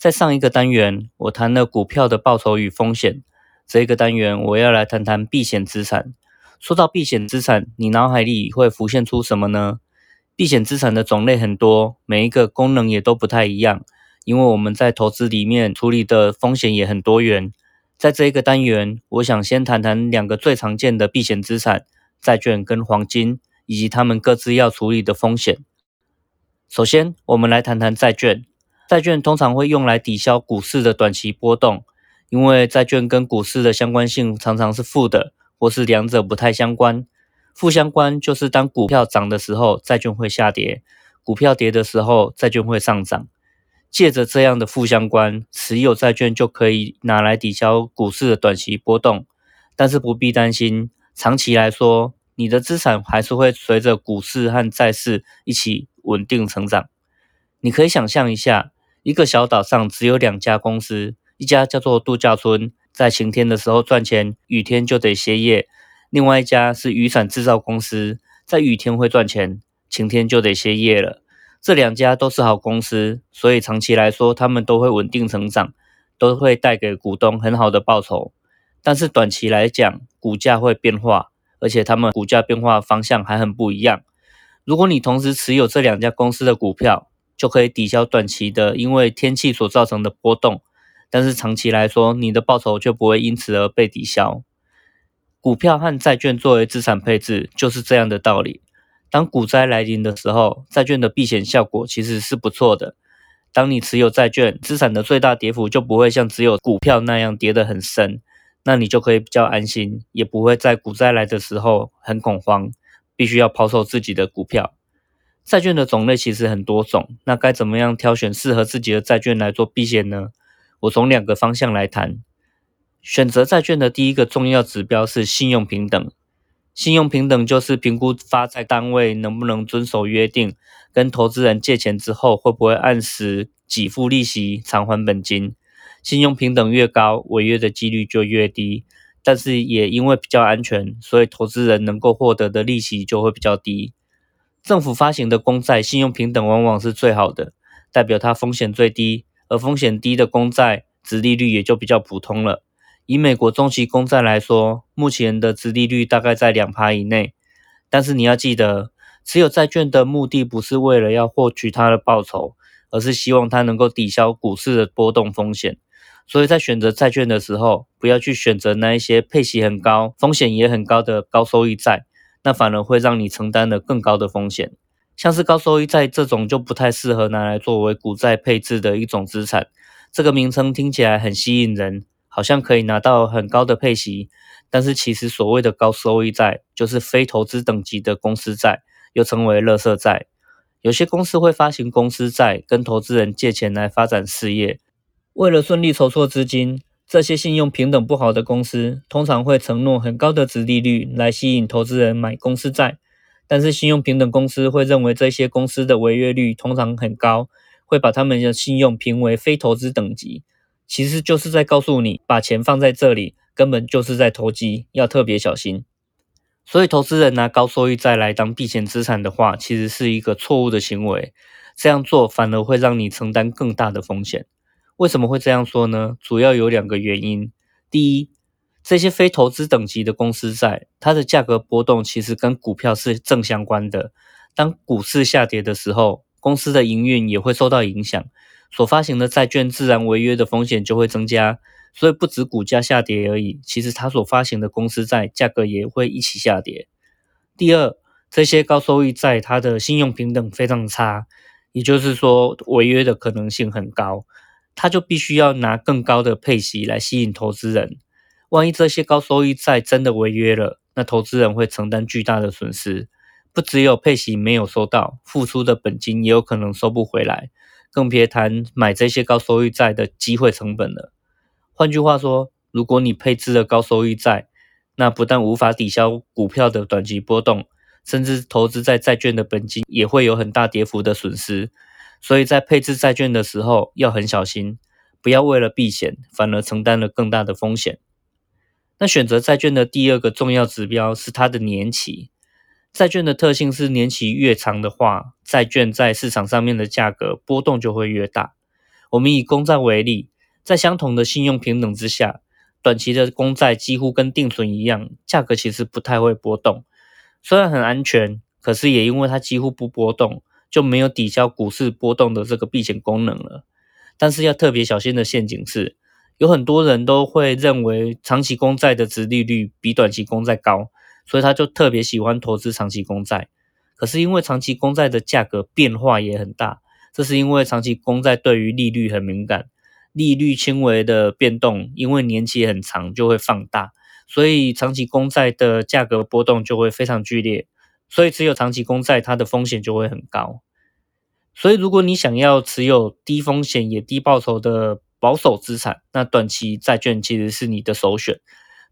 在上一个单元，我谈了股票的报酬与风险。这一个单元，我要来谈谈避险资产。说到避险资产，你脑海里会浮现出什么呢？避险资产的种类很多，每一个功能也都不太一样。因为我们在投资里面处理的风险也很多元。在这一个单元，我想先谈谈两个最常见的避险资产：债券跟黄金，以及他们各自要处理的风险。首先，我们来谈谈债券。债券通常会用来抵消股市的短期波动，因为债券跟股市的相关性常常是负的，或是两者不太相关。负相关就是当股票涨的时候，债券会下跌；股票跌的时候，债券会上涨。借着这样的负相关，持有债券就可以拿来抵消股市的短期波动。但是不必担心，长期来说，你的资产还是会随着股市和债市一起稳定成长。你可以想象一下。一个小岛上只有两家公司，一家叫做度假村，在晴天的时候赚钱，雨天就得歇业；另外一家是雨伞制造公司，在雨天会赚钱，晴天就得歇业了。这两家都是好公司，所以长期来说，他们都会稳定成长，都会带给股东很好的报酬。但是短期来讲，股价会变化，而且他们股价变化方向还很不一样。如果你同时持有这两家公司的股票，就可以抵消短期的因为天气所造成的波动，但是长期来说，你的报酬就不会因此而被抵消。股票和债券作为资产配置就是这样的道理。当股灾来临的时候，债券的避险效果其实是不错的。当你持有债券，资产的最大跌幅就不会像只有股票那样跌得很深，那你就可以比较安心，也不会在股灾来的时候很恐慌，必须要抛售自己的股票。债券的种类其实很多种，那该怎么样挑选适合自己的债券来做避险呢？我从两个方向来谈。选择债券的第一个重要指标是信用平等。信用平等就是评估发债单位能不能遵守约定，跟投资人借钱之后会不会按时给付利息、偿还本金。信用平等越高，违约的几率就越低。但是也因为比较安全，所以投资人能够获得的利息就会比较低。政府发行的公债信用平等往往是最好的，代表它风险最低，而风险低的公债，殖利率也就比较普通了。以美国中期公债来说，目前的殖利率大概在两趴以内。但是你要记得，持有债券的目的不是为了要获取它的报酬，而是希望它能够抵消股市的波动风险。所以在选择债券的时候，不要去选择那一些配息很高、风险也很高的高收益债。那反而会让你承担了更高的风险，像是高收益债这种就不太适合拿来作为股债配置的一种资产。这个名称听起来很吸引人，好像可以拿到很高的配息，但是其实所谓的高收益债就是非投资等级的公司债，又称为垃圾债。有些公司会发行公司债，跟投资人借钱来发展事业，为了顺利筹措资金。这些信用平等不好的公司，通常会承诺很高的值利率来吸引投资人买公司债，但是信用平等公司会认为这些公司的违约率通常很高，会把他们的信用评为非投资等级，其实就是在告诉你，把钱放在这里根本就是在投机，要特别小心。所以，投资人拿高收益债来当避险资产的话，其实是一个错误的行为，这样做反而会让你承担更大的风险。为什么会这样说呢？主要有两个原因。第一，这些非投资等级的公司债，它的价格波动其实跟股票是正相关的。当股市下跌的时候，公司的营运也会受到影响，所发行的债券自然违约的风险就会增加。所以不止股价下跌而已，其实它所发行的公司债价格也会一起下跌。第二，这些高收益债它的信用平等非常差，也就是说违约的可能性很高。他就必须要拿更高的配息来吸引投资人。万一这些高收益债真的违约了，那投资人会承担巨大的损失。不只有配息没有收到，付出的本金也有可能收不回来，更别谈买这些高收益债的机会成本了。换句话说，如果你配置了高收益债，那不但无法抵消股票的短期波动，甚至投资在债券的本金也会有很大跌幅的损失。所以在配置债券的时候要很小心，不要为了避险，反而承担了更大的风险。那选择债券的第二个重要指标是它的年期。债券的特性是年期越长的话，债券在市场上面的价格波动就会越大。我们以公债为例，在相同的信用平等之下，短期的公债几乎跟定存一样，价格其实不太会波动。虽然很安全，可是也因为它几乎不波动，就没有抵消股市波动的这个避险功能了。但是要特别小心的陷阱是，有很多人都会认为长期公债的值利率比短期公债高。所以他就特别喜欢投资长期公债，可是因为长期公债的价格变化也很大，这是因为长期公债对于利率很敏感，利率轻微的变动，因为年期很长就会放大，所以长期公债的价格波动就会非常剧烈，所以持有长期公债它的风险就会很高。所以如果你想要持有低风险也低报酬的保守资产，那短期债券其实是你的首选。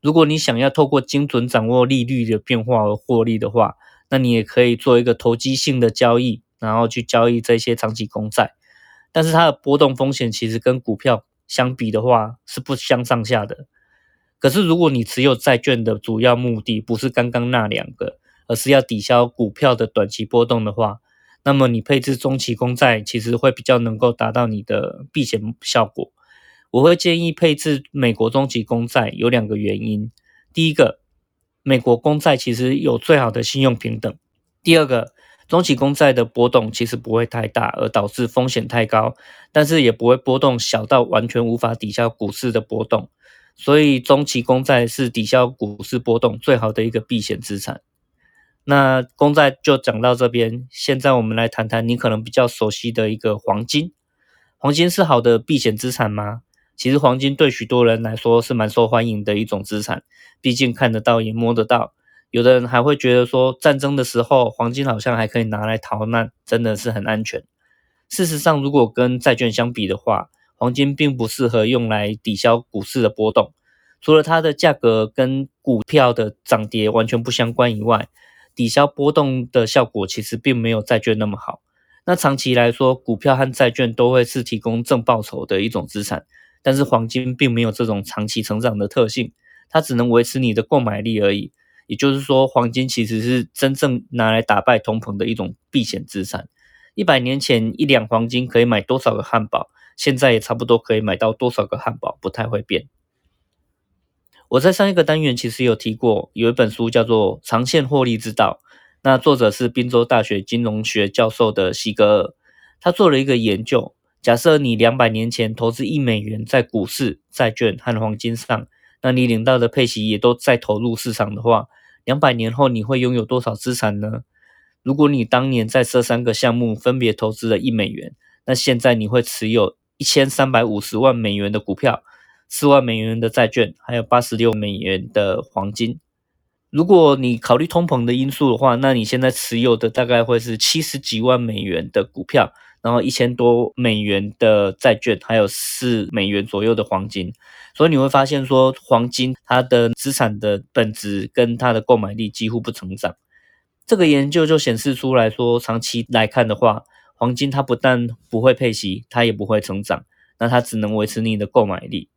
如果你想要透过精准掌握利率的变化而获利的话，那你也可以做一个投机性的交易，然后去交易这些长期公债。但是它的波动风险其实跟股票相比的话是不相上下的。可是如果你持有债券的主要目的不是刚刚那两个，而是要抵消股票的短期波动的话，那么你配置中期公债其实会比较能够达到你的避险效果。我会建议配置美国中期公债，有两个原因。第一个，美国公债其实有最好的信用平等；第二个，中期公债的波动其实不会太大，而导致风险太高，但是也不会波动小到完全无法抵消股市的波动。所以，中期公债是抵消股市波动最好的一个避险资产。那公债就讲到这边，现在我们来谈谈你可能比较熟悉的一个黄金。黄金是好的避险资产吗？其实黄金对许多人来说是蛮受欢迎的一种资产，毕竟看得到也摸得到。有的人还会觉得说，战争的时候黄金好像还可以拿来逃难，真的是很安全。事实上，如果跟债券相比的话，黄金并不适合用来抵消股市的波动。除了它的价格跟股票的涨跌完全不相关以外，抵消波动的效果其实并没有债券那么好。那长期来说，股票和债券都会是提供正报酬的一种资产。但是黄金并没有这种长期成长的特性，它只能维持你的购买力而已。也就是说，黄金其实是真正拿来打败通膨的一种避险资产。一百年前一两黄金可以买多少个汉堡，现在也差不多可以买到多少个汉堡，不太会变。我在上一个单元其实有提过，有一本书叫做《长线获利之道》，那作者是宾州大学金融学教授的西格尔，他做了一个研究。假设你两百年前投资一美元在股市、债券和黄金上，那你领到的配息也都在投入市场的话，两百年后你会拥有多少资产呢？如果你当年在这三个项目分别投资了一美元，那现在你会持有一千三百五十万美元的股票、四万美元的债券，还有八十六美元的黄金。如果你考虑通膨的因素的话，那你现在持有的大概会是七十几万美元的股票。然后一千多美元的债券，还有四美元左右的黄金，所以你会发现说，黄金它的资产的本质跟它的购买力几乎不成长。这个研究就显示出来说，长期来看的话，黄金它不但不会配息，它也不会成长，那它只能维持你的购买力。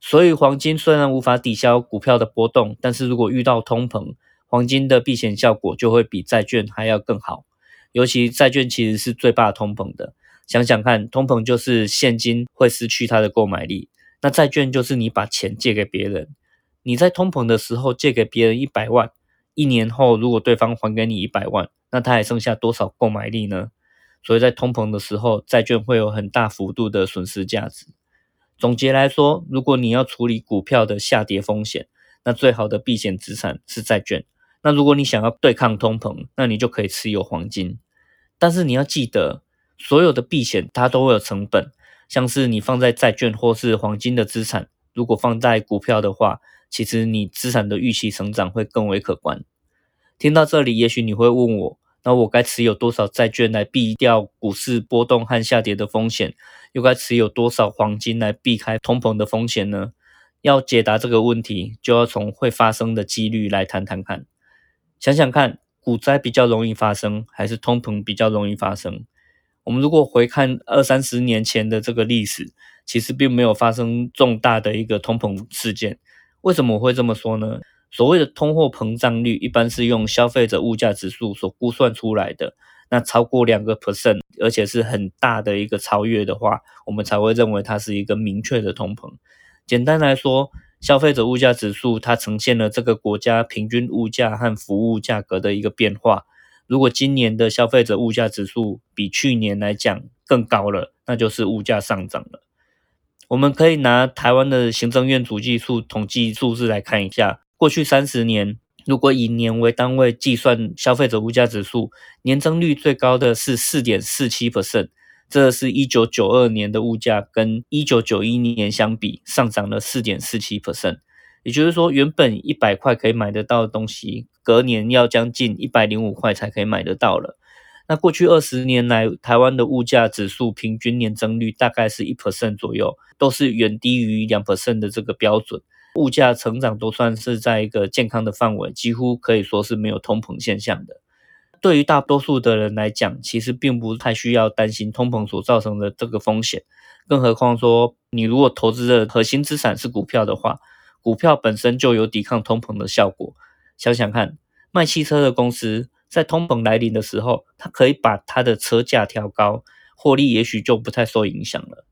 所以黄金虽然无法抵消股票的波动，但是如果遇到通膨，黄金的避险效果就会比债券还要更好。尤其债券其实是最怕通膨的，想想看，通膨就是现金会失去它的购买力，那债券就是你把钱借给别人，你在通膨的时候借给别人一百万，一年后如果对方还给你一百万，那他还剩下多少购买力呢？所以在通膨的时候，债券会有很大幅度的损失价值。总结来说，如果你要处理股票的下跌风险，那最好的避险资产是债券。那如果你想要对抗通膨，那你就可以持有黄金。但是你要记得，所有的避险它都会有成本，像是你放在债券或是黄金的资产，如果放在股票的话，其实你资产的预期成长会更为可观。听到这里，也许你会问我，那我该持有多少债券来避掉股市波动和下跌的风险？又该持有多少黄金来避开通膨的风险呢？要解答这个问题，就要从会发生的几率来谈谈看。想想看，股灾比较容易发生，还是通膨比较容易发生？我们如果回看二三十年前的这个历史，其实并没有发生重大的一个通膨事件。为什么我会这么说呢？所谓的通货膨胀率，一般是用消费者物价指数所估算出来的。那超过两个 percent，而且是很大的一个超越的话，我们才会认为它是一个明确的通膨。简单来说，消费者物价指数它呈现了这个国家平均物价和服务价格的一个变化。如果今年的消费者物价指数比去年来讲更高了，那就是物价上涨了。我们可以拿台湾的行政院主计处统计数字来看一下，过去三十年，如果以年为单位计算消费者物价指数，年增率最高的是四点四七 percent，这是一九九二年的物价跟一九九一年相比上涨了四点四七 percent，也就是说，原本一百块可以买得到的东西，隔年要将近一百零五块才可以买得到了。那过去二十年来，台湾的物价指数平均年增率大概是一 percent 左右，都是远低于两 percent 的这个标准。物价成长都算是在一个健康的范围，几乎可以说是没有通膨现象的。对于大多数的人来讲，其实并不太需要担心通膨所造成的这个风险。更何况说，你如果投资的核心资产是股票的话，股票本身就有抵抗通膨的效果。想想看，卖汽车的公司。在通膨来临的时候，它可以把它的车价调高，获利也许就不太受影响了。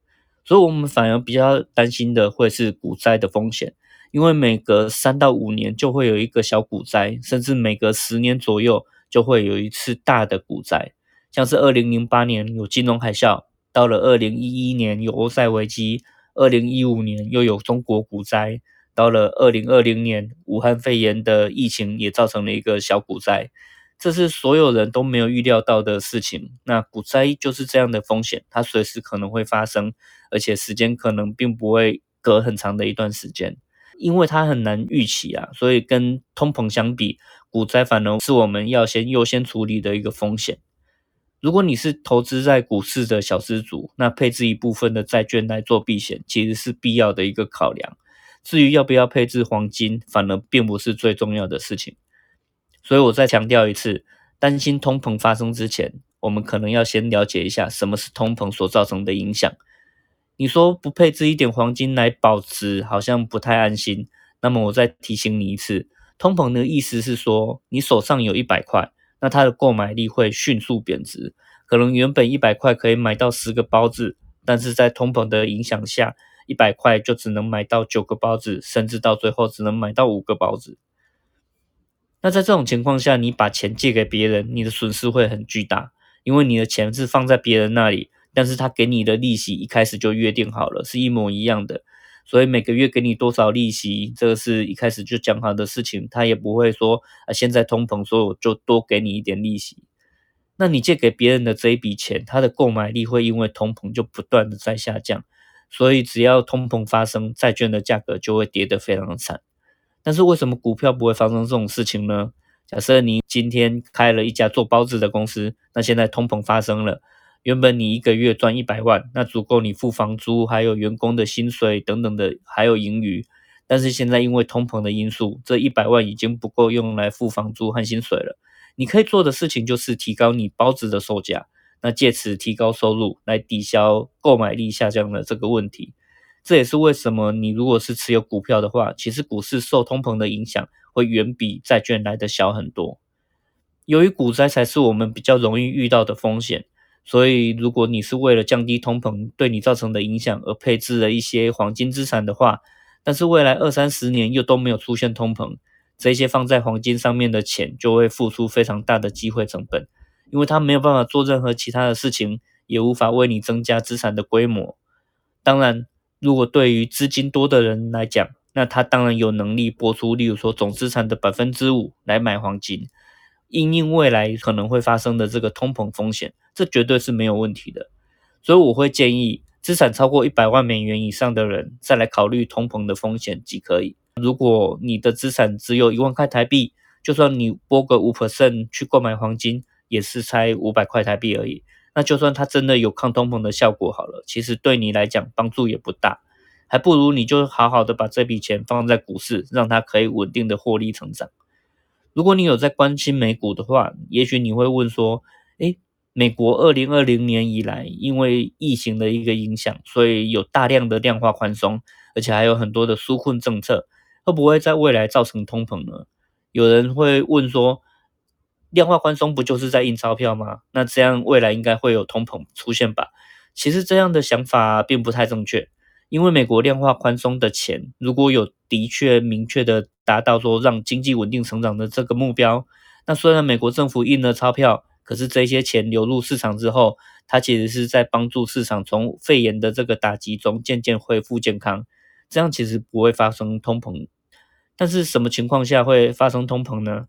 所以，我们反而比较担心的会是股灾的风险，因为每隔三到五年就会有一个小股灾，甚至每隔十年左右就会有一次大的股灾。像是二零零八年有金融海啸，到了二零一一年有欧债危机，二零一五年又有中国股灾，到了二零二零年武汉肺炎的疫情也造成了一个小股灾。这是所有人都没有预料到的事情。那股灾就是这样的风险，它随时可能会发生，而且时间可能并不会隔很长的一段时间，因为它很难预期啊。所以跟通膨相比，股灾反而是我们要先优先处理的一个风险。如果你是投资在股市的小资族，那配置一部分的债券来做避险，其实是必要的一个考量。至于要不要配置黄金，反而并不是最重要的事情。所以，我再强调一次，担心通膨发生之前，我们可能要先了解一下什么是通膨所造成的影响。你说不配置一点黄金来保值，好像不太安心。那么，我再提醒你一次，通膨的意思是说，你手上有一百块，那它的购买力会迅速贬值，可能原本一百块可以买到十个包子，但是在通膨的影响下，一百块就只能买到九个包子，甚至到最后只能买到五个包子。那在这种情况下，你把钱借给别人，你的损失会很巨大，因为你的钱是放在别人那里，但是他给你的利息一开始就约定好了，是一模一样的，所以每个月给你多少利息，这个是一开始就讲好的事情，他也不会说啊，现在通膨，所以我就多给你一点利息。那你借给别人的这一笔钱，它的购买力会因为通膨就不断的在下降，所以只要通膨发生，债券的价格就会跌得非常的惨。但是为什么股票不会发生这种事情呢？假设你今天开了一家做包子的公司，那现在通膨发生了，原本你一个月赚一百万，那足够你付房租，还有员工的薪水等等的，还有盈余。但是现在因为通膨的因素，这一百万已经不够用来付房租和薪水了。你可以做的事情就是提高你包子的售价，那借此提高收入，来抵消购买力下降的这个问题。这也是为什么你如果是持有股票的话，其实股市受通膨的影响会远比债券来的小很多。由于股灾才是我们比较容易遇到的风险，所以如果你是为了降低通膨对你造成的影响而配置了一些黄金资产的话，但是未来二三十年又都没有出现通膨，这些放在黄金上面的钱就会付出非常大的机会成本，因为它没有办法做任何其他的事情，也无法为你增加资产的规模。当然。如果对于资金多的人来讲，那他当然有能力拨出，例如说总资产的百分之五来买黄金，因应未来可能会发生的这个通膨风险，这绝对是没有问题的。所以我会建议，资产超过一百万美元以上的人再来考虑通膨的风险即可以。如果你的资产只有一万块台币，就算你拨个五 percent 去购买黄金，也是才五百块台币而已。那就算它真的有抗通膨的效果好了，其实对你来讲帮助也不大，还不如你就好好的把这笔钱放在股市，让它可以稳定的获利成长。如果你有在关心美股的话，也许你会问说，诶，美国二零二零年以来因为疫情的一个影响，所以有大量的量化宽松，而且还有很多的纾困政策，会不会在未来造成通膨呢？有人会问说。量化宽松不就是在印钞票吗？那这样未来应该会有通膨出现吧？其实这样的想法并不太正确，因为美国量化宽松的钱如果有的确明确的达到说让经济稳定成长的这个目标，那虽然美国政府印了钞票，可是这些钱流入市场之后，它其实是在帮助市场从肺炎的这个打击中渐渐恢复健康，这样其实不会发生通膨。但是什么情况下会发生通膨呢？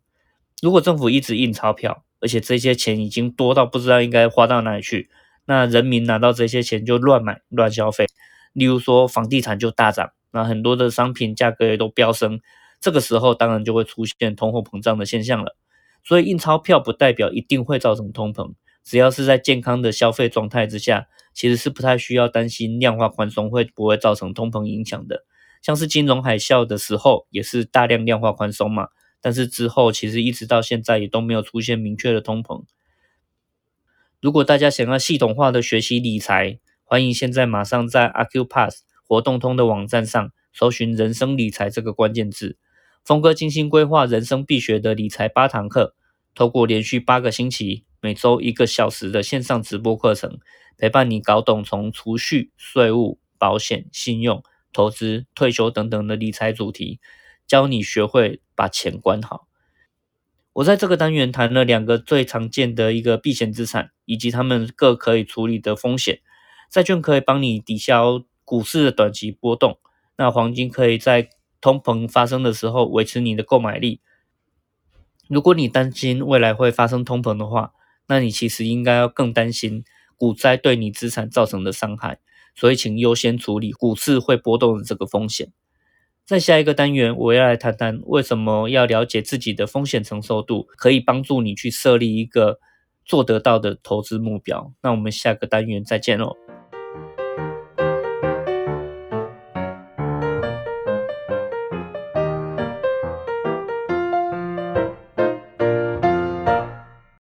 如果政府一直印钞票，而且这些钱已经多到不知道应该花到哪里去，那人民拿到这些钱就乱买乱消费，例如说房地产就大涨，那很多的商品价格也都飙升，这个时候当然就会出现通货膨胀的现象了。所以印钞票不代表一定会造成通膨，只要是在健康的消费状态之下，其实是不太需要担心量化宽松会不会造成通膨影响的。像是金融海啸的时候，也是大量量化宽松嘛。但是之后其实一直到现在也都没有出现明确的通膨。如果大家想要系统化的学习理财，欢迎现在马上在 Acupass 活动通的网站上搜寻“人生理财”这个关键字。峰哥精心规划人生必学的理财八堂课，透过连续八个星期，每周一个小时的线上直播课程，陪伴你搞懂从储蓄、税务、保险、信用、投资、退休等等的理财主题。教你学会把钱管好。我在这个单元谈了两个最常见的一个避险资产，以及他们各可以处理的风险。债券可以帮你抵消股市的短期波动，那黄金可以在通膨发生的时候维持你的购买力。如果你担心未来会发生通膨的话，那你其实应该要更担心股灾对你资产造成的伤害。所以，请优先处理股市会波动的这个风险。在下一个单元，我要来谈谈为什么要了解自己的风险承受度，可以帮助你去设立一个做得到的投资目标。那我们下个单元再见喽。